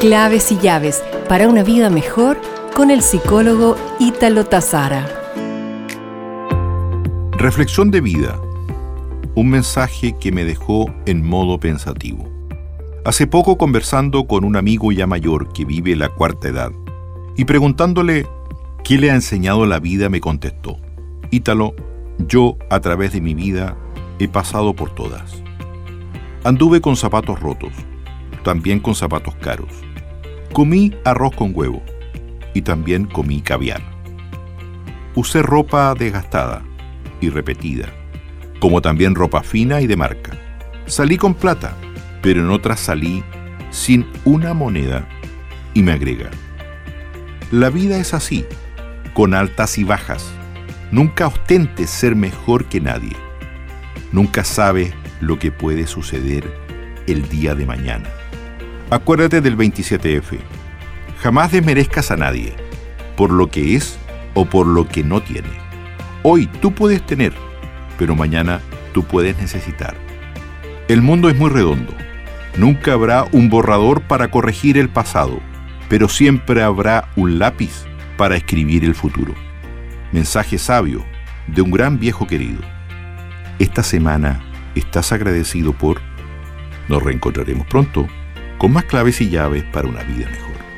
Claves y llaves para una vida mejor con el psicólogo Ítalo Tazara. Reflexión de vida. Un mensaje que me dejó en modo pensativo. Hace poco conversando con un amigo ya mayor que vive la cuarta edad y preguntándole qué le ha enseñado la vida me contestó, Ítalo, yo a través de mi vida he pasado por todas. Anduve con zapatos rotos, también con zapatos caros. Comí arroz con huevo y también comí caviar. Usé ropa desgastada y repetida, como también ropa fina y de marca. Salí con plata, pero en otras salí sin una moneda y me agrega. La vida es así, con altas y bajas. Nunca ostentes ser mejor que nadie. Nunca sabes lo que puede suceder el día de mañana. Acuérdate del 27F. Jamás desmerezcas a nadie por lo que es o por lo que no tiene. Hoy tú puedes tener, pero mañana tú puedes necesitar. El mundo es muy redondo. Nunca habrá un borrador para corregir el pasado, pero siempre habrá un lápiz para escribir el futuro. Mensaje sabio de un gran viejo querido. Esta semana ¿Estás agradecido por? Nos reencontraremos pronto con más claves y llaves para una vida mejor.